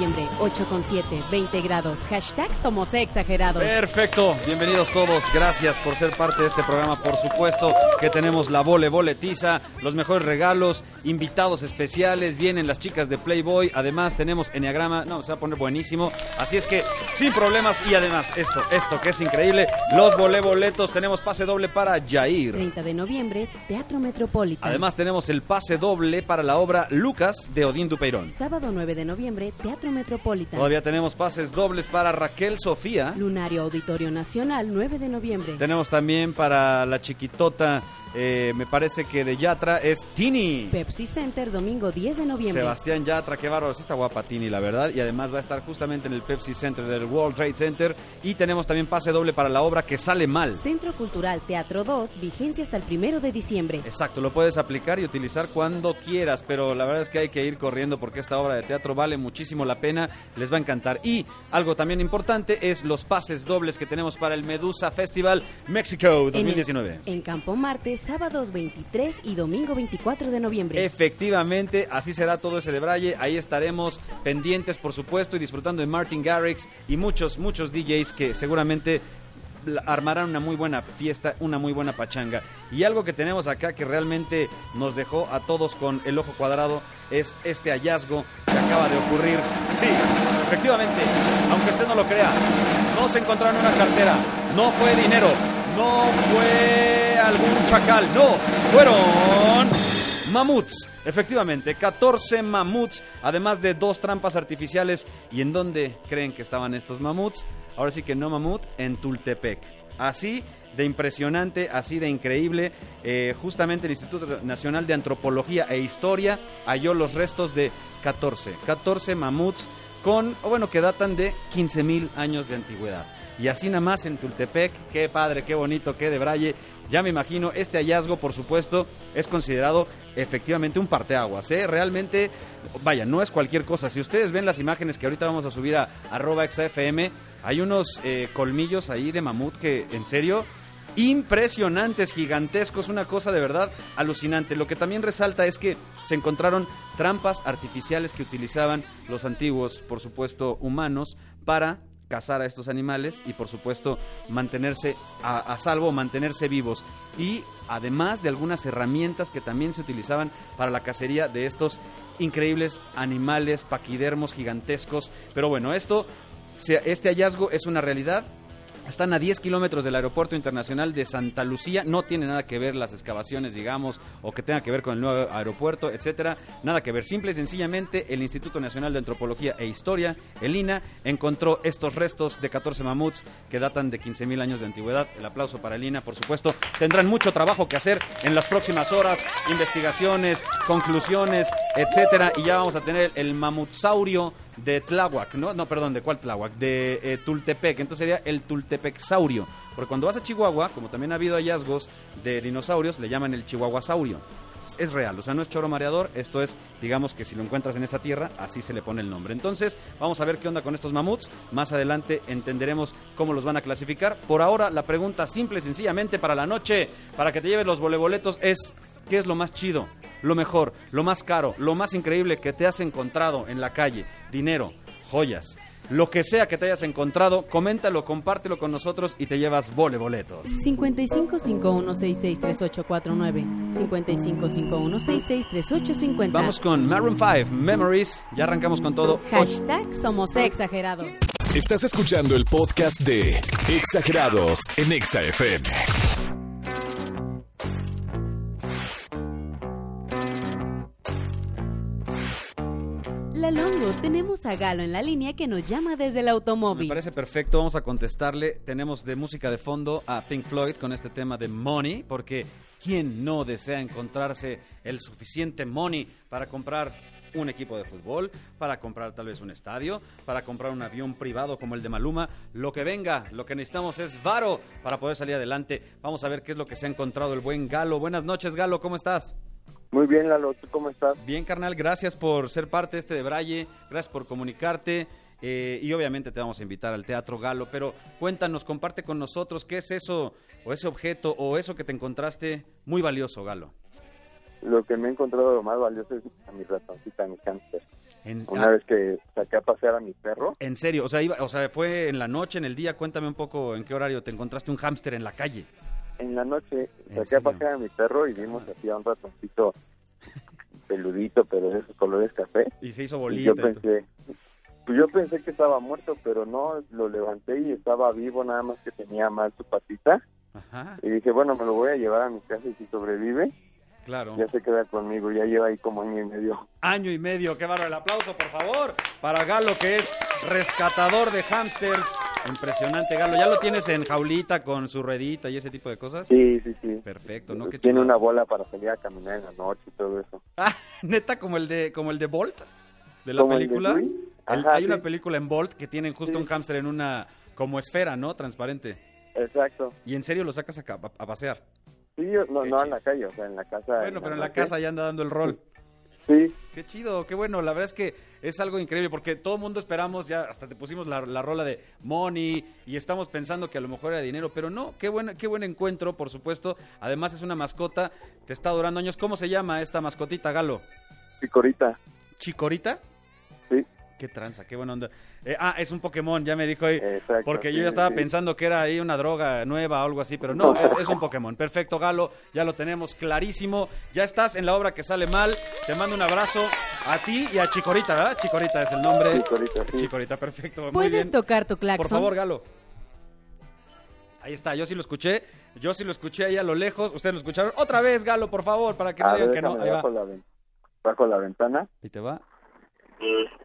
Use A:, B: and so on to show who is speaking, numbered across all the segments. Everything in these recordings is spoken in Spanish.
A: 6 de noviembre, 8 con 7, 20 grados. Hashtag somos exagerados.
B: Perfecto, bienvenidos todos, gracias por ser parte de este programa, por supuesto que tenemos la vole boletiza, los mejores regalos, invitados especiales, vienen las chicas de Playboy, además tenemos Enneagrama, no, se va a poner buenísimo, así es que sin problemas y además esto, esto que es increíble, los vole boletos, tenemos pase doble para Jair.
A: 30 de noviembre, Teatro Metropolitan.
B: Además tenemos el pase doble para la obra Lucas de Odín Dupeirón.
A: Sábado 9 de noviembre, Teatro Metropolitan.
B: Todavía tenemos pases dobles para Raquel Sofía.
A: Lunario Auditorio Nacional, 9 de noviembre.
B: Tenemos también para la chiquitota, eh, me parece que de Yatra, es Tini.
A: Pepsi Center, domingo 10 de noviembre.
B: Sebastián Yatra, qué bárbaro, sí está guapa Tini, la verdad, y además va a estar justamente en el Pepsi Center del World Trade Center. Y tenemos también pase doble para la obra que sale mal.
A: Centro Cultural Teatro 2, vigencia hasta el primero de diciembre.
B: Exacto, lo puedes aplicar y utilizar cuando quieras, pero la verdad es que hay que ir corriendo porque esta obra de teatro vale muchísimo la pena, les va a encantar. Y algo también importante es los pases dobles que tenemos para el Medusa Festival México
A: En el-
B: 2019.
A: En, Campo Marte, sábados 23 y domingo 24 de noviembre.
B: Efectivamente, así será todo ese de Braille. Ahí estaremos pendientes, por supuesto, y disfrutando de Martin Garrix y muchos, muchos DJs que seguramente armarán una muy buena fiesta, una muy buena pachanga. Y algo que tenemos acá que realmente nos dejó a todos con el ojo cuadrado es este hallazgo que acaba de ocurrir. Sí, efectivamente, aunque usted no lo crea, no se encontraron una cartera, no fue dinero, no fue algún chacal, no, fueron mamuts. Efectivamente, 14 mamuts, además de dos trampas artificiales. ¿Y en dónde creen que estaban estos mamuts? Ahora sí que no mamut, en Tultepec. Así de impresionante, así de increíble. eh, justamente el Instituto Nacional de Antropología e Historia halló los restos de 14, 14 mamuts con, bueno, que datan de 15 mil años de antigüedad. Y así nada más en Tultepec, qué padre, qué bonito, qué de braille. Ya me imagino, este hallazgo, por supuesto, es considerado efectivamente un parteaguas. ¿eh? Realmente, vaya, no es cualquier cosa. Si ustedes ven las imágenes que ahorita vamos a subir a arroba XFM, hay unos eh, colmillos ahí de mamut que, en serio, impresionantes, gigantescos, una cosa de verdad alucinante. Lo que también resalta es que se encontraron trampas artificiales que utilizaban los antiguos, por supuesto, humanos, para cazar a estos animales y por supuesto mantenerse a, salvo, mantenerse vivos. Y además de algunas herramientas que también se utilizaban para la cacería de estos increíbles animales paquidermos gigantescos. Pero bueno, esto, este hallazgo es una realidad. Están a 10 kilómetros del Aeropuerto Internacional de Santa Lucía. No tiene nada que ver las excavaciones, digamos, o que tenga que ver con el nuevo aeropuerto, etcétera. Nada que ver. Simple y sencillamente, el Instituto Nacional de Antropología e Historia, el INA, encontró estos restos de 14 mamuts que datan de 15.000 años de antigüedad. El aplauso para el INA, por supuesto. Tendrán mucho trabajo que hacer en las próximas horas, investigaciones, conclusiones, etcétera. Y ya vamos a tener el mamutsaurio de Tláhuac, ¿no? No, perdón, ¿de cuál Tláhuac? De eh, Tultepec. Entonces sería el Tultepexaurio. Porque cuando vas a Chihuahua, como también ha habido hallazgos de dinosaurios, le llaman el Chihuahuasaurio. Es- real, o sea, no es choro mareador, esto es, digamos que si lo encuentras en esa tierra, así se le pone el nombre. Entonces, vamos a ver qué onda con estos mamuts, más adelante entenderemos cómo los van a clasificar. Por ahora, la pregunta simple y sencillamente para la noche, para que te lleves los voleboletos, es, ¿qué es lo más chido? Lo mejor, lo más caro, lo más increíble que te has encontrado en la calle, dinero, joyas, lo que sea que te hayas encontrado, coméntalo, compártelo con nosotros y te llevas voleboletos.
A: 5551663849 5551663850
B: Vamos con Maroon 5, Memories, ya arrancamos con todo.
A: Hashtag somos exagerados.
C: Estás escuchando el podcast de Exagerados en Exa FM.
A: La Longo, tenemos a Galo en la línea que nos llama desde el
B: Me
A: automóvil.
B: parece perfecto, vamos a contestarle. Tenemos de música de fondo a Pink Floyd con este tema de Money, porque ¿quién no desea encontrarse el suficiente money para comprar un equipo de fútbol, para comprar tal vez un estadio, para comprar un avión privado como el de Maluma, lo que venga, lo que necesitamos es varo para poder salir adelante. Vamos a ver qué es lo que se ha encontrado el buen Galo. Buenas noches, Galo, ¿cómo estás?
D: Muy bien, Lalo, ¿tú cómo estás?
B: Bien, carnal, gracias por ser parte de este de Braille, gracias por comunicarte. eh, y obviamente te vamos a invitar al Teatro Galo, pero cuéntanos, comparte con nosotros qué es eso, o ese objeto, o eso que te encontraste muy valioso, Galo.
D: Lo que me he encontrado lo más valioso es a mi ratoncita, a mi cáncer.
B: En,
D: Una
B: ah,
D: vez que saqué a pasear a mi perro,
B: en serio, o sea, iba, o sea, fue en la noche, en el día, cuéntame un poco en qué horario te encontraste un hámster en la calle.
D: En la noche
B: ¿En
D: saqué a pasear a mi perro y vimos así a un ratoncito peludito, pero de esos colores café.
B: Y se hizo bolita.
D: yo
B: y
D: pensé, pues yo pensé que estaba muerto, pero no, lo levanté y estaba vivo, nada más que tenía mal su patita.
B: Ajá,
D: Y dije, bueno, me lo voy a llevar a mi casa y si sobrevive,
B: claro.
D: ya se queda conmigo. Ya lleva ahí como año y medio.
B: Año y medio, qué bárbaro. El aplauso, por favor, para Galo, que es rescatador de hámsters. Impresionante, Galo. ¿Ya lo tienes en jaulita con su ruedita y ese tipo de cosas?
D: Sí, sí, sí.
B: Perfecto, ¿no? Qué
D: Tiene
B: chulo.
D: una bola para salir a caminar en la noche y todo eso.
B: Ah, neta, como el de, como el de Bolt, de la
D: ¿Como el de
B: película.
D: Ajá,
B: hay una película en Bolt que tienen justo
D: Sí.
B: un hámster en una como esfera, ¿no? Transparente.
D: Exacto.
B: Y en serio lo sacas a, ca- a pasear.
D: Sí, yo- no,
B: Qué
D: no
B: chido.
D: en la calle, o sea, en la casa.
B: Bueno, pero en la casa ya anda dando el rol.
D: Sí,
B: Qué chido, qué bueno. La verdad es que es algo increíble porque todo el mundo esperamos, ya hasta te pusimos la, la rola de Money y estamos pensando que a lo mejor era dinero, pero no, qué buen, qué buen encuentro, por supuesto. Además es una mascota, te está durando años. ¿Cómo se llama esta mascotita, Galo?
D: picorita.
B: ¿Chicorita?
D: Sí,
B: Qué tranza, qué buena onda. Eh, ah, es un Pokémon, ya me dijo ahí.
D: Exacto,
B: porque yo ya estaba
D: sí.
B: pensando que era ahí una droga nueva o algo así, pero no, es, es un Pokémon. Perfecto, Galo, ya lo tenemos clarísimo. Ya estás en la obra que sale mal. Te mando un abrazo a ti y a Chicorita, ¿verdad? Chicorita es el nombre.
D: Chicorita, sí.
B: Chicorita, perfecto. Muy
A: ¿Puedes
B: bien.
A: tocar tu claxon?
B: Por favor, Galo. Ahí está, yo sí lo escuché. Yo sí lo escuché ahí a lo lejos. Ustedes lo escucharon. Otra vez, Galo, por favor, para que no
D: a
B: digan
D: ver,
B: que no. Ahí va.
D: bajo la, bajo la ventana.
B: Ahí te va.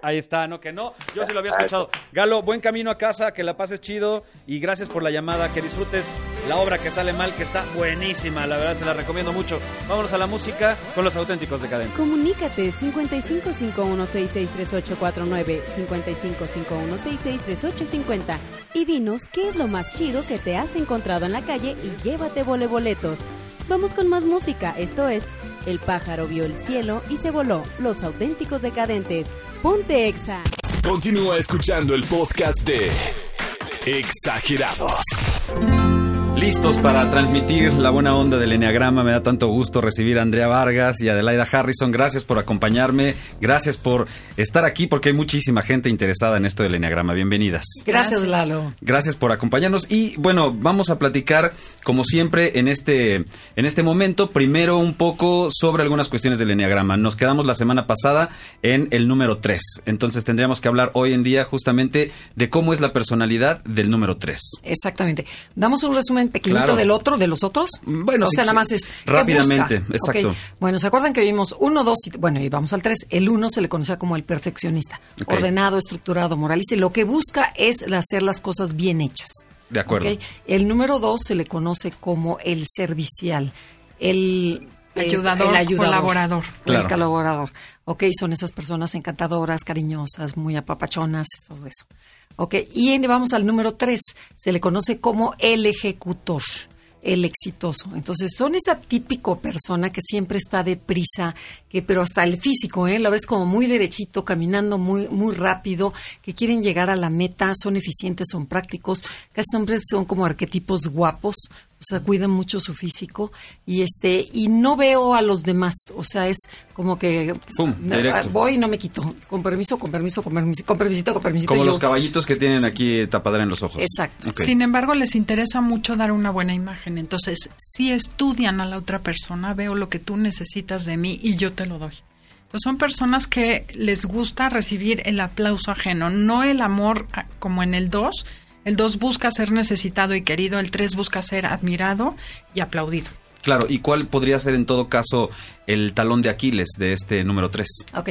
B: Ahí está, no que no. Yo sí lo había escuchado. Galo, buen camino a casa, que la pases chido y gracias por la llamada, que disfrutes la obra que sale mal, que está buenísima, la verdad se la recomiendo mucho. Vámonos a la música con los auténticos decadentes.
A: Comunícate 5551663849, 5551663850 y dinos qué es lo más chido que te has encontrado en la calle y llévate voleboletos. Vamos con más música, esto es El pájaro vio el cielo y se voló, los auténticos decadentes. Ponte exa.
C: Continúa escuchando el podcast de Exagerados.
B: Listos para transmitir la buena onda del Enneagrama. Me da tanto gusto recibir a Andrea Vargas y Adelaida Harrison. Gracias por acompañarme. Gracias por estar aquí porque hay muchísima gente interesada en esto del Enneagrama. Bienvenidas.
E: Gracias, Lalo.
B: Gracias por acompañarnos y bueno, vamos a platicar como siempre en este en este momento primero un poco sobre algunas cuestiones del Enneagrama. Nos quedamos la semana pasada en el número 3. Entonces tendríamos que hablar hoy en día justamente de cómo es la personalidad del número 3.
E: Exactamente. Damos un resumen pequeñito
B: Claro.
E: del otro, de los otros.
B: Bueno,
E: o
B: sí,
E: sea, nada más es. ¿qué
B: Rápidamente,
E: busca?
B: exacto.
E: Bueno, ¿se acuerdan que vimos uno, dos y. Bueno, y vamos al tres. El uno se le conocía como el perfeccionista.
B: Ok.
E: Ordenado, estructurado, moralista. Y lo que busca es hacer las cosas bien hechas.
B: De acuerdo.
E: Ok. El número dos se le conoce como el servicial. El.
F: Ayudador, colaborador.
B: Claro.
E: El colaborador. Ok, son esas personas encantadoras, cariñosas, muy apapachonas, todo eso. Ok, y vamos al número tres. Se le conoce como el ejecutor, el exitoso. Entonces, son esa típico persona que siempre está deprisa, que pero hasta el físico, ¿eh? La ves como muy derechito, caminando muy, muy rápido, que quieren llegar a la meta, son eficientes, son prácticos. Casi siempre son como arquetipos guapos, o sea, cuidan mucho su físico y este y no veo a los demás, o sea, es como que
B: Fum, directo.
E: voy y no me quito, con permiso, con permiso, con permiso, con permisito, con permisito.
B: Como
E: yo-
B: los caballitos que tienen aquí tapadera en los ojos.
E: Exacto.
F: Sin embargo, les interesa mucho dar una buena imagen. Entonces, si estudian a la otra persona, veo lo que tú necesitas de mí y yo te lo doy. Entonces, son personas que les gusta recibir el aplauso ajeno, no el amor ah, como en el 2. El 2 busca ser necesitado y querido, el 3 busca ser admirado y aplaudido.
B: Claro, ¿y cuál podría ser en todo caso el talón de Aquiles de este número 3?
E: Ok.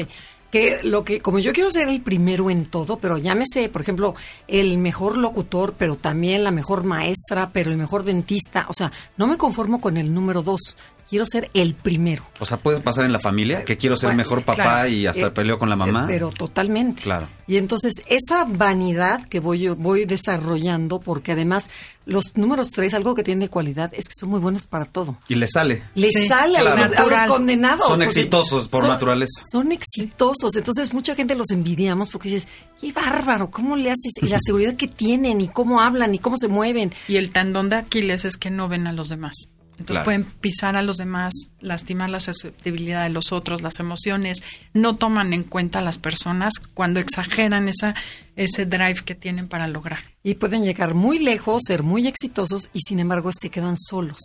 E: Que lo que, como yo quiero ser el primero en todo, pero llámese, por ejemplo, el mejor locutor, pero también la mejor maestra, pero el mejor dentista, o sea, no me conformo con el número dos. Quiero ser el primero.
B: O sea, puede pasar en la familia, que quiero ser
E: Bueno,
B: mejor papá
E: claro.
B: y hasta
E: Eh,
B: peleo con la mamá.
E: Eh, Pero totalmente.
B: Claro.
E: Y entonces esa vanidad que voy yo- voy desarrollando, porque además los números tres, algo que tienen de cualidad es que son muy buenos para todo.
B: Y le sale.
E: Le
F: Sí,
E: sale a, los,
F: claro.
E: a los
F: Natural.
E: condenados.
B: Son exitosos por
E: son-
B: naturaleza.
E: Son exitosos. Entonces mucha gente los envidiamos porque dices, qué bárbaro, ¿cómo le haces? Y la seguridad que tienen, y cómo hablan, y cómo se mueven.
F: Y el tendón de Aquiles es que no ven a los demás. Entonces
B: Claro.
F: pueden pisar a los demás, lastimar la susceptibilidad de los otros, las emociones, no toman en cuenta a las personas cuando exageran esa, ese drive que tienen para lograr.
E: Y pueden llegar muy lejos, ser muy exitosos y sin embargo se quedan solos.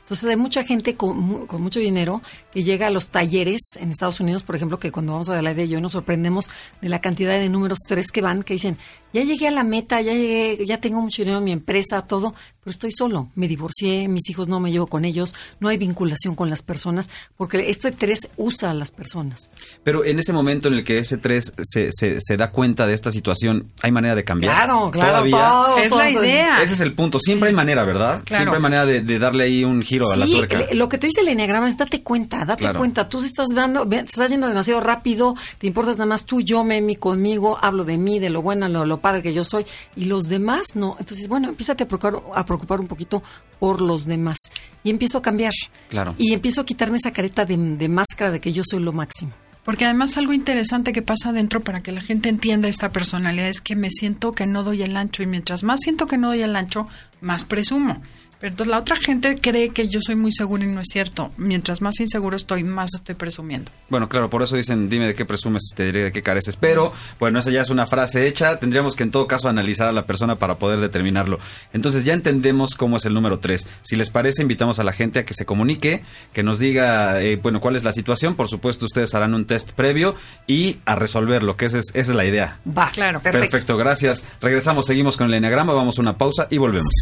E: Entonces hay mucha gente con, mu- con mucho dinero que llega a los talleres en Estados Unidos, por ejemplo, que cuando vamos a la de yo nos sorprendemos de la cantidad de números tres que van, que dicen, ya llegué a la meta, ya llegué, ya tengo mucho dinero en mi empresa, todo, pero estoy solo, me divorcié, mis hijos no me llevo con ellos, no hay vinculación con las personas, porque este tres usa a las personas.
B: Pero en ese momento en el que ese 3 se, se, se da cuenta de esta situación, ¿hay manera de cambiar?
E: Claro, claro,
B: Todavía.
E: todos,
F: Es
E: todos,
F: la idea.
B: Ese es el punto. Siempre
F: Sí.
B: hay manera, ¿verdad?
F: Claro.
B: Siempre hay manera de, de darle ahí un giro a la tuerca.
E: le- lo que te dice el enneagrama es date cuenta, date
B: Claro.
E: cuenta. Tú estás dando, estás yendo demasiado rápido, te importas nada más tú, yo, me, mi, conmigo, hablo de mí, de lo bueno, lo, lo padre que yo soy, y los demás no. Entonces, bueno, empiezate a preocupar, a preocupar un poquito por los demás. Y empiezo a cambiar.
B: Claro.
E: Y empiezo a quitarme esa careta de, de máscara de que yo soy lo máximo.
F: Porque además algo interesante que pasa adentro para que la gente entienda esta personalidad es que me siento que no doy el ancho y mientras más siento que no doy el ancho, más presumo. Pero entonces la otra gente cree que yo soy muy seguro y no es cierto. Mientras más inseguro estoy, más estoy presumiendo.
B: Bueno, claro, por eso dicen, dime de qué presumes, te diré de qué careces. Pero, bueno, esa ya es una frase hecha. Tendríamos que en todo caso analizar a la persona para poder determinarlo. Entonces ya entendemos cómo es el número 3. Si les parece, invitamos a la gente a que se comunique, que nos diga, eh, bueno, cuál es la situación. Por supuesto, ustedes harán un test previo y a resolverlo, que esa es, esa es la idea.
E: Va,
F: Claro.
E: perfecto.
B: Perfecto, gracias. Regresamos, seguimos con el enagrama, vamos a una pausa y volvemos.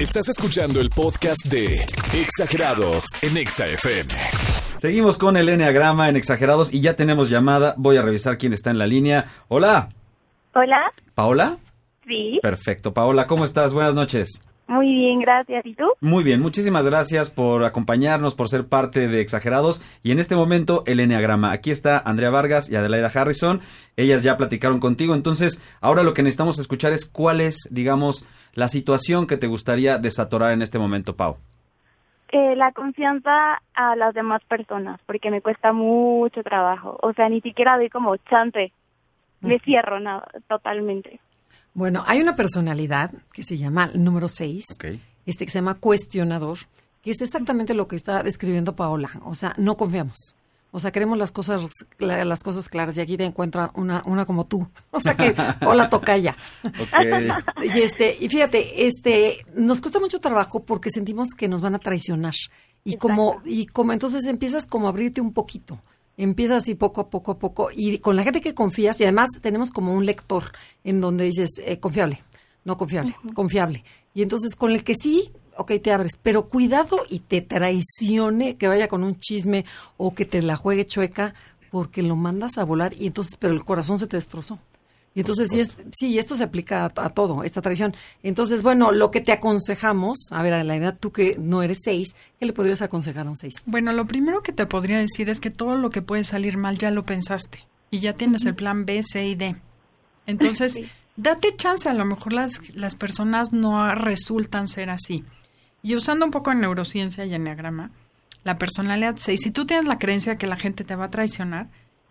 C: Estás escuchando el podcast de Exagerados en Exa FM.
B: Seguimos con el Enneagrama en Exagerados y ya tenemos llamada. Voy a revisar quién está en la línea. Hola,
G: Hola,
B: Paola.
G: sí,
B: Perfecto, Paola, ¿cómo estás? Buenas noches.
G: Muy bien, gracias. ¿Y tú?
B: Muy bien, muchísimas gracias por acompañarnos, por ser parte de Exagerados. Y en este momento, el Enneagrama. Aquí está Andrea Vargas y Adelaida Harrison. Ellas ya platicaron contigo. Entonces, ahora lo que necesitamos escuchar es cuál es, digamos, la situación que te gustaría desatorar en este momento, Pau.
G: Eh, la confianza a las demás personas, porque me cuesta mucho trabajo. O sea, ni siquiera doy como chance. Me cierro nada, totalmente.
E: Bueno, hay una personalidad que se llama el número 6,
B: Ok.
E: este que se llama cuestionador, que es exactamente lo que está describiendo Paola. O sea, no confiamos. O sea, queremos las cosas, la- las cosas claras y aquí te encuentra una, una como tú. O sea que, hola tocaya.
B: Ok.
E: Y este, y fíjate, este, nos cuesta mucho trabajo porque sentimos que nos van a traicionar. Y como, y como entonces empiezas como a abrirte un poquito. Empiezas así poco a poco a poco. Y con la gente que confías, y además tenemos como un lector en donde dices, eh, confiable, no confiable, confiable. Y entonces con el que sí, ok, te abres, pero cuidado y te traicione, que vaya con un chisme o que te la juegue chueca, porque lo mandas a volar y entonces, pero el corazón se te destrozó. Y entonces, sí, es, sí, esto se aplica a, a todo, esta tradición. Entonces, bueno, lo que te aconsejamos, a ver, a la edad tú que no eres seis, ¿qué le podrías aconsejar a un seis?
F: Bueno, lo primero que te podría decir es que todo lo que puede salir mal ya lo pensaste y ya tienes el plan B, C y D. Entonces, date chance, a lo mejor las, las personas no resultan ser así. Y usando un poco de neurociencia y enneagrama, la personalidad 6, si tú tienes la creencia que la gente te va a traicionar,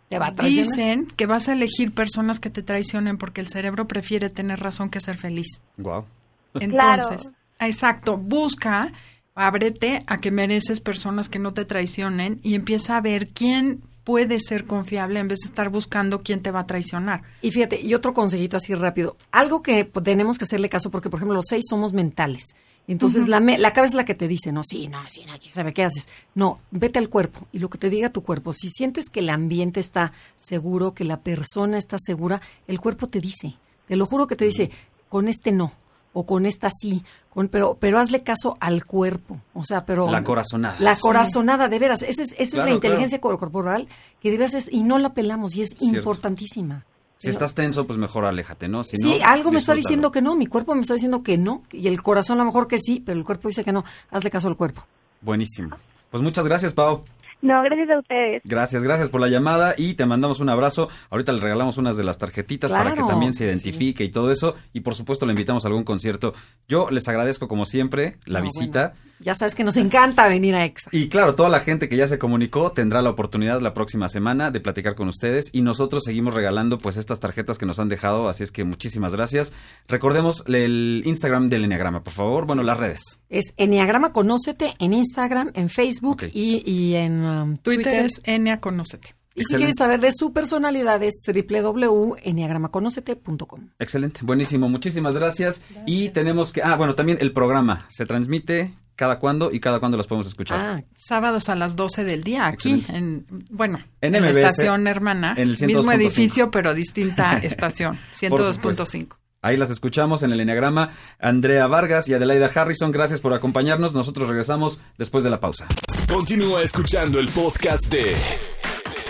E: ¿Te va a traicionar?
F: dicen que vas a elegir personas que te traicionen porque el cerebro prefiere tener razón que ser feliz.
B: Wow.
F: Entonces, exacto, busca, ábrete a que mereces personas que no te traicionen y empieza a ver quién puede ser confiable en vez de estar buscando quién te va a traicionar.
E: Y fíjate, y otro consejito así rápido. Algo que tenemos que hacerle caso, porque por ejemplo los seis somos mentales. Entonces la, me- la cabeza es la que te dice, no, sí, no, sí, no, quién sabe qué haces. No, vete al cuerpo y lo que te diga tu cuerpo. Si sientes que el ambiente está seguro, que la persona está segura, el cuerpo te dice. Te lo juro que te dice, con este no, o con esta sí, con, pero, pero hazle caso al cuerpo. O sea, pero...
B: La corazonada.
E: La
F: Sí.
E: corazonada, de veras. Esa es, esa es la inteligencia cor- corporal que de veras es, y no la pelamos y es
B: Cierto.
E: importantísima.
B: Si estás tenso, pues mejor aléjate, ¿no? Si
E: sí,
B: no,
E: algo me está diciendo que no, mi cuerpo me está diciendo que no, y el corazón a lo mejor que sí, pero el cuerpo dice que no. Hazle caso al cuerpo.
B: Buenísimo. Pues muchas gracias, Pau.
G: No, gracias a ustedes.
B: Gracias, gracias por la llamada y te mandamos un abrazo. Ahorita le regalamos unas de las tarjetitas para que también se identifique y todo eso. Y por supuesto le invitamos a algún concierto. Yo les agradezco como siempre la
E: No,
B: visita.
E: Ya sabes que nos encanta venir a EXA.
B: Y claro, toda la gente que ya se comunicó tendrá la oportunidad la próxima semana de platicar con ustedes y nosotros seguimos regalando pues estas tarjetas que nos han dejado, así es que muchísimas gracias. Recordemos el Instagram del Enneagrama, por favor, bueno, las redes.
E: Es Enneagrama Conócete en Instagram, en Facebook
B: Ok.
E: y, y en um,
F: Twitter,
E: Twitter.
F: es Enia Conócete.
E: Y si quieres saber de su personalidad es www.enneagramaconocete.com.
B: Excelente, buenísimo, muchísimas gracias. Y tenemos que, ah, bueno, también el programa se transmite cada cuándo y cada cuándo los podemos escuchar.
E: Ah,
F: Sábados a las 12 del día, aquí,
B: Excelente.
F: en, bueno,
B: En
F: en, la estación hermana,
B: en el 102.5.
F: mismo edificio, pero distinta estación,
B: Por supuesto.
F: 102.5.
B: Ahí las escuchamos en el Enneagrama. Andrea Vargas y Adelaida Harrison, gracias por acompañarnos. Nosotros regresamos después de la pausa.
C: Continúa escuchando el podcast de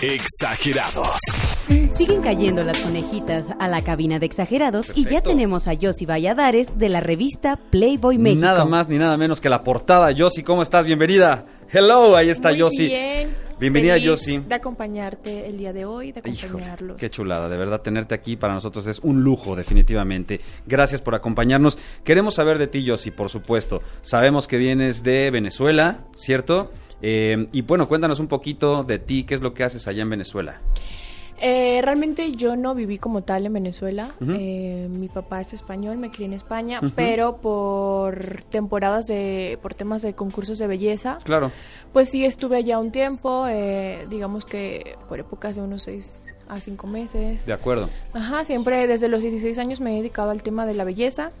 C: Exagerados.
A: Siguen cayendo las conejitas a la cabina de exagerados y ya tenemos a Yossi Valladares de la revista Playboy México.
B: Nada más ni nada menos que la portada. Yossi, ¿cómo estás? Bienvenida. Hello, ahí está
H: Muy
B: Yossi.
H: bien.
B: Bienvenida,
H: Feliz
B: Yossi.
H: De acompañarte el día de hoy, de
B: Híjole,
H: acompañarlos.
B: qué chulada, de verdad tenerte aquí para nosotros es un lujo, definitivamente. Gracias por acompañarnos. Queremos saber de ti, Yossi, por supuesto. Sabemos que vienes de Venezuela, ¿cierto? Eh, y bueno, cuéntanos un poquito de ti, qué es lo que haces allá en Venezuela.
H: Eh, realmente yo no viví como tal en Venezuela. Eh, mi papá es español, me crié en España, pero por temporadas de, por temas de concursos de belleza,
B: Claro,
H: pues sí estuve allá un tiempo, eh, digamos que por épocas de unos seis a cinco meses.
B: de acuerdo.
H: Ajá, siempre desde los 16 años me he dedicado al tema de la belleza.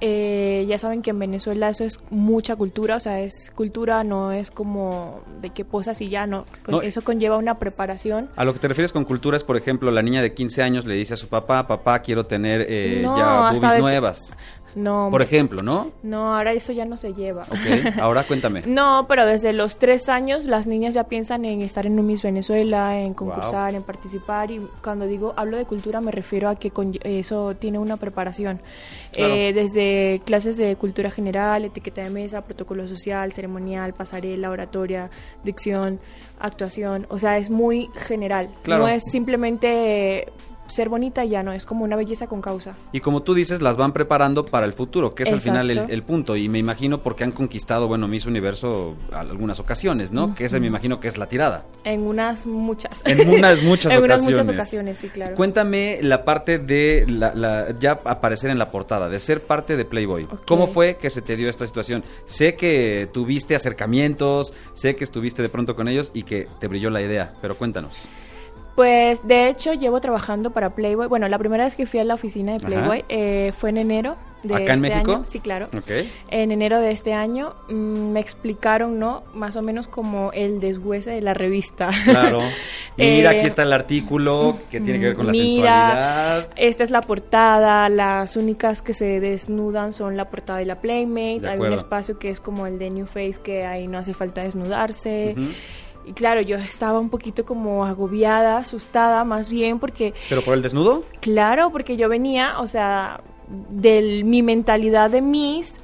H: Eh, ya saben que en Venezuela eso es mucha cultura, o sea, es cultura, no es como de que posas y ya, no. Eso conlleva una preparación.
B: A lo que te refieres con cultura es, por ejemplo, la niña de 15 años le dice a su papá, papá, quiero tener eh,
H: No,
B: ya boobies nuevas.
H: No,
B: Por ejemplo, ¿no?
H: no, ahora eso ya no se lleva.
B: Ok, ahora cuéntame.
H: No, pero desde los tres años las niñas ya piensan en estar en un Miss Venezuela, en concursar, en participar. Y cuando digo hablo de cultura me refiero a que con- eso tiene una preparación.
B: Claro.
H: Eh, desde clases de cultura general, etiqueta de mesa, protocolo social, ceremonial, pasarela, oratoria, dicción, actuación. O sea, es muy general.
B: Claro.
H: No es simplemente ser bonita ya, no, es como una belleza con causa.
B: Y como tú dices, las van preparando para el futuro, que es al final el, el punto. Y me imagino porque han conquistado, bueno, Miss Universo algunas ocasiones, ¿no? Que ese me imagino que es la tirada.
H: En unas muchas.
B: En unas muchas
H: en
B: ocasiones.
H: unas muchas ocasiones, sí, claro.
B: Cuéntame la parte de la, la- ya aparecer en la portada, de ser parte de Playboy. ¿Cómo fue que se te dio esta situación? Sé que tuviste acercamientos, sé que estuviste de pronto con ellos y que te brilló la idea, pero cuéntanos.
H: Pues de hecho llevo trabajando para Playboy. Bueno, la primera vez que fui a la oficina de Playboy eh, fue en enero de
B: ¿Acá en
H: este
B: México?
H: año. Sí, claro. En enero de este año mm, me explicaron, ¿no? Más o menos como el deshuese de la revista.
B: Claro. Mira,
H: Eh,
B: aquí está el artículo que tiene que ver con la
H: Mira,
B: sensualidad.
H: Esta es la portada, las únicas que se desnudan son la portada y la Playmate, hay un espacio que es como el de New Face que ahí no hace falta desnudarse. Y claro, yo estaba un poquito como agobiada, asustada más bien porque
B: ¿Pero por el desnudo?
H: Claro, porque yo venía, o sea, de mi mentalidad de Miss.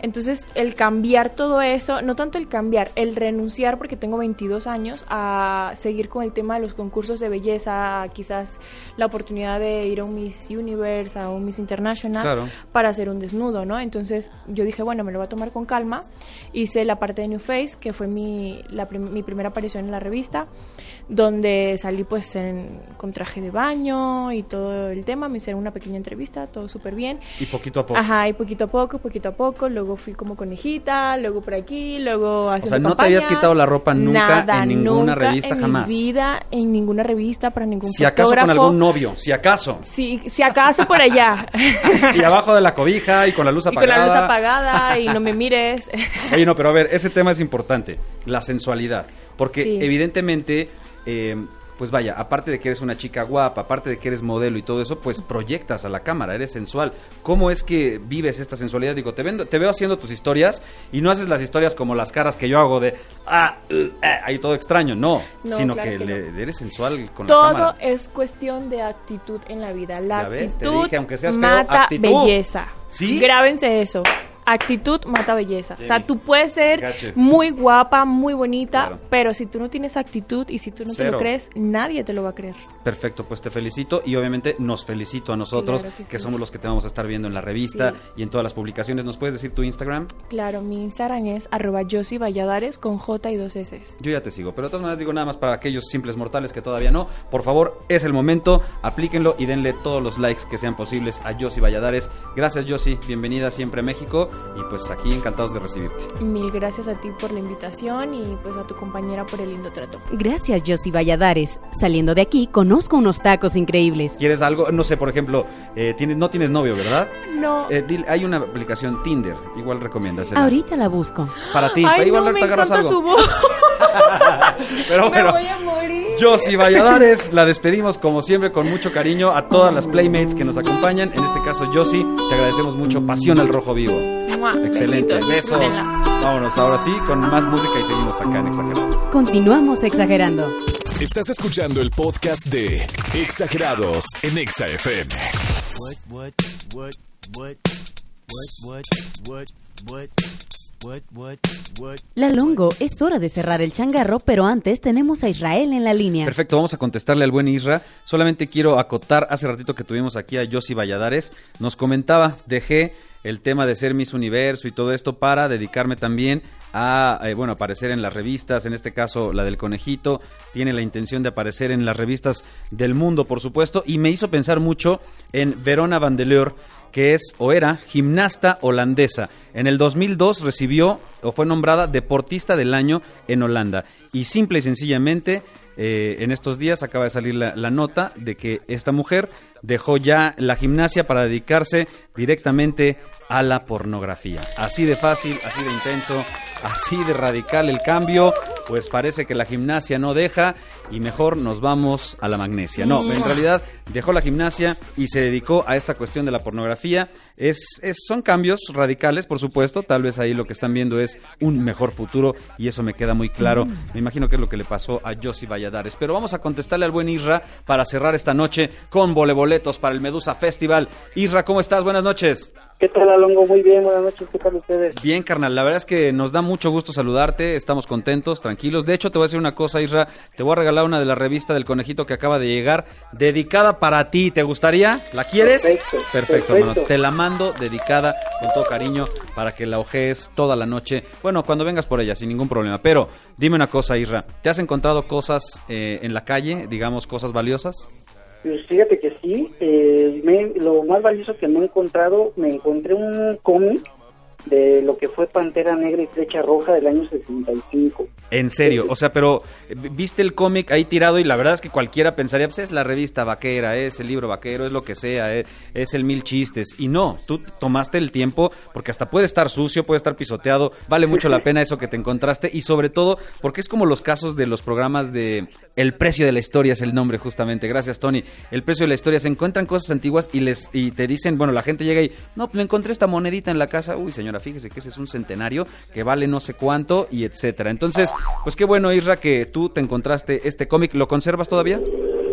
H: Entonces, el cambiar todo eso, no tanto el cambiar, el renunciar, porque tengo 22 años, a seguir con el tema de los concursos de belleza, quizás la oportunidad de ir a un Miss Universe, a un Miss International,
B: Claro.
H: para hacer un desnudo, ¿no? Entonces, yo dije, bueno, me lo voy a tomar con calma. Hice la parte de New Face, que fue mi, la prim- mi primera aparición en la revista, donde salí pues en, con traje de baño y todo el tema. Me hicieron una pequeña entrevista, todo súper bien.
B: Y poquito a poco.
H: Ajá, y poquito a poco, poquito a poco. Luego fui como conejita, luego por aquí, luego
B: O
H: haciendo
B: sea, no te habías quitado la ropa nunca
H: Nada,
B: en ninguna
H: nunca
B: revista
H: en
B: jamás.
H: mi vida, en ninguna revista, para ningún
B: Si acaso con algún novio, si acaso.
H: Si, si acaso por allá.
B: y abajo de la cobija y con la luz
H: y con
B: apagada.
H: la luz apagada y no me mires.
B: Oye, no, pero a ver, ese tema es importante, la sensualidad. Porque
H: Sí.
B: evidentemente, eh, pues vaya, aparte de que eres una chica guapa, aparte de que eres modelo y todo eso, pues proyectas a la cámara, eres sensual. ¿Cómo es que vives esta sensualidad? Digo, te, vendo- te veo haciendo tus historias y no haces las historias como las caras que yo hago de, ah, uh, ah", ahí todo extraño, no,
H: No,
B: sino
H: claro
B: que,
H: que
B: le- eres sensual con la
H: Todo
B: cámara.
H: es cuestión de actitud en la vida. La
B: ves, te
H: actitud
B: dije, aunque seas feo,
H: mata
B: actitud.
H: belleza.
B: ¿Sí?
H: Grábense eso. Actitud mata belleza. O sea, tú puedes ser muy guapa, muy bonita,
B: Claro.
H: pero si tú no tienes actitud y si tú no te lo crees, nadie te lo va a creer.
B: Perfecto, pues te felicito y obviamente nos felicito a nosotros,
H: Claro que
B: que,
H: sí.
B: somos los que te vamos a estar viendo en la revista
H: Sí.
B: y en todas las publicaciones. ¿Nos puedes decir tu Instagram?
H: Claro, mi Instagram es arroba Valladares con J y dos S.
B: Yo ya te sigo, pero de todas maneras digo nada más para aquellos simples mortales que todavía no. Por favor, es el momento, aplíquenlo y denle todos los likes que sean posibles a Josie Valladares. Gracias Josie, bienvenida siempre a México y pues aquí encantados de recibirte.
H: Mil gracias a ti por la invitación y pues a tu compañera por el lindo trato.
A: Gracias, Josie Valladares. Saliendo de aquí, conozco unos tacos increíbles.
B: ¿Quieres algo? No sé, por ejemplo, eh, tienes, no tienes novio, ¿verdad?
H: No.
B: Eh, dile- hay una aplicación Tinder, igual recomiendas.
A: Ahorita la busco.
B: Para ti,
H: Ay,
B: igual
H: no, me
B: ahorita agarras
H: encanta
B: algo.
H: su voz.
B: Pero
H: me
B: bueno,
H: voy a morir.
B: Josie Valladares, la despedimos como siempre con mucho cariño a todas las playmates que nos acompañan. En este caso, Josie, te agradecemos mucho. Pasión al rojo vivo. Excelente, besos. Vámonos ahora sí con más música y seguimos acá en Exagerados.
A: Continuamos exagerando.
C: Estás escuchando el podcast de Exagerados en Exa FM.
A: La Longo, es hora de cerrar el changarro, pero antes tenemos a Israel en la línea.
B: Perfecto, vamos a contestarle al buen Isra. Solamente quiero acotar, hace ratito que tuvimos aquí a Yossi Valladares, nos comentaba, dejé el tema de ser Miss Universo y todo esto para dedicarme también a, eh, bueno, aparecer en las revistas, en este caso la del conejito, tiene la intención de aparecer en las revistas del mundo, por supuesto, y me hizo pensar mucho en Verona Vandeleur, que es o era gimnasta holandesa. En el 2002 recibió o fue nombrada deportista del año en Holanda. Y simple y sencillamente, eh, en estos días acaba de salir la, la nota de que esta mujer dejó ya la gimnasia para dedicarse directamente a la pornografía. Así de fácil, así de intenso, así de radical el cambio, pues parece que la gimnasia no deja y mejor nos vamos a la magnesia. No, en realidad dejó la gimnasia y se dedicó a esta cuestión de la pornografía. Es, es- son cambios radicales, por supuesto, tal vez ahí lo que están viendo es un mejor futuro y eso me queda muy claro. Me imagino que es lo que le pasó a Josie Valladares. Pero vamos a contestarle al buen Isra para cerrar esta noche con voleboletos para el Medusa Festival. Isra, ¿cómo estás? Buenas noches.
I: ¿Qué tal, Alongo? Muy bien, buenas noches. ¿Qué tal ustedes?
B: Bien, carnal, la verdad es que nos da mucho gusto saludarte, estamos contentos, tranquilos. De hecho, te voy a decir una cosa, Isra, te voy a regalar una de la revista del conejito que acaba de llegar, dedicada para ti. ¿Te gustaría? ¿La quieres?
I: Perfecto,
B: Perfecto,
I: perfecto.
B: hermano. Te la mando dedicada con todo cariño para que la ojees toda la noche. Bueno, cuando vengas por ella, sin ningún problema. Pero dime una cosa, Isra, ¿te has encontrado cosas eh, en la calle, digamos, cosas valiosas?
I: Pues fíjate que sí. eh, me- lo más valioso que no he encontrado, me encontré un cómic de lo que fue Pantera Negra y Flecha Roja del año 65.
B: En serio, o sea, pero eh, viste el cómic ahí tirado y la verdad es que cualquiera pensaría, pues es la revista vaquera, es el libro vaquero, es lo que sea, eh, es el mil chistes. Y no, tú tomaste el tiempo porque hasta puede estar sucio, puede estar pisoteado, vale mucho la pena eso que te encontraste y sobre todo porque es como los casos de los programas de El precio de la historia es el nombre justamente, gracias Tony. El precio de la historia, se encuentran cosas antiguas y les y te dicen, bueno, la gente llega y, no, pues le encontré esta monedita en la casa, uy señora, fíjese que ese es un centenario que vale no sé cuánto y etcétera. Entonces, pues qué bueno, Isra, que tú te encontraste este cómic. ¿Lo conservas todavía?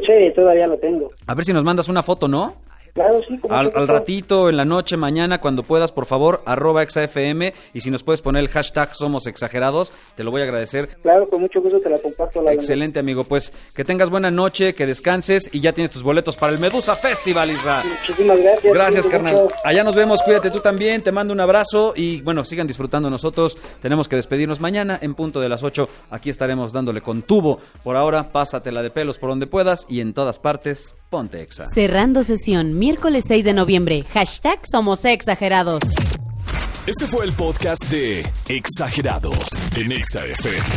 I: Sí, todavía lo tengo.
B: A ver si nos mandas una foto, ¿no?
I: Claro, sí. como
B: Al, al ratito, en la noche, mañana, cuando puedas, por favor, arroba exafm y si nos puedes poner el hashtag somos exagerados, te lo voy a agradecer.
I: Claro, con mucho gusto te la comparto. La
B: Excelente, amigo. Pues que tengas buena noche, que descanses y ya tienes tus boletos para el Medusa Festival, Isra.
I: Muchísimas gracias.
B: Gracias, carnal.
I: mucho.
B: Allá nos vemos, cuídate tú también, te mando un abrazo y bueno, sigan disfrutando nosotros. Tenemos que despedirnos mañana en punto de las 8. Aquí estaremos dándole con tubo. Por ahora, pásatela de pelos por donde puedas y en todas partes, ponte exa.
A: Cerrando sesión, miércoles 6 de noviembre. Hashtag somos exagerados.
C: Este fue el podcast de Exagerados en Exa FM.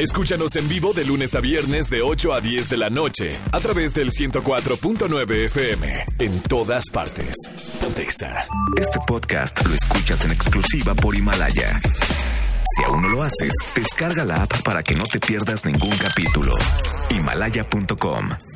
C: Escúchanos en vivo de lunes a viernes de 8 a 10 de la noche a través del 104.9 FM en todas partes. Pontexa.
J: Este podcast lo escuchas en exclusiva por Himalaya. Si aún no lo haces, descarga la app para que no te pierdas ningún capítulo. Himalaya.com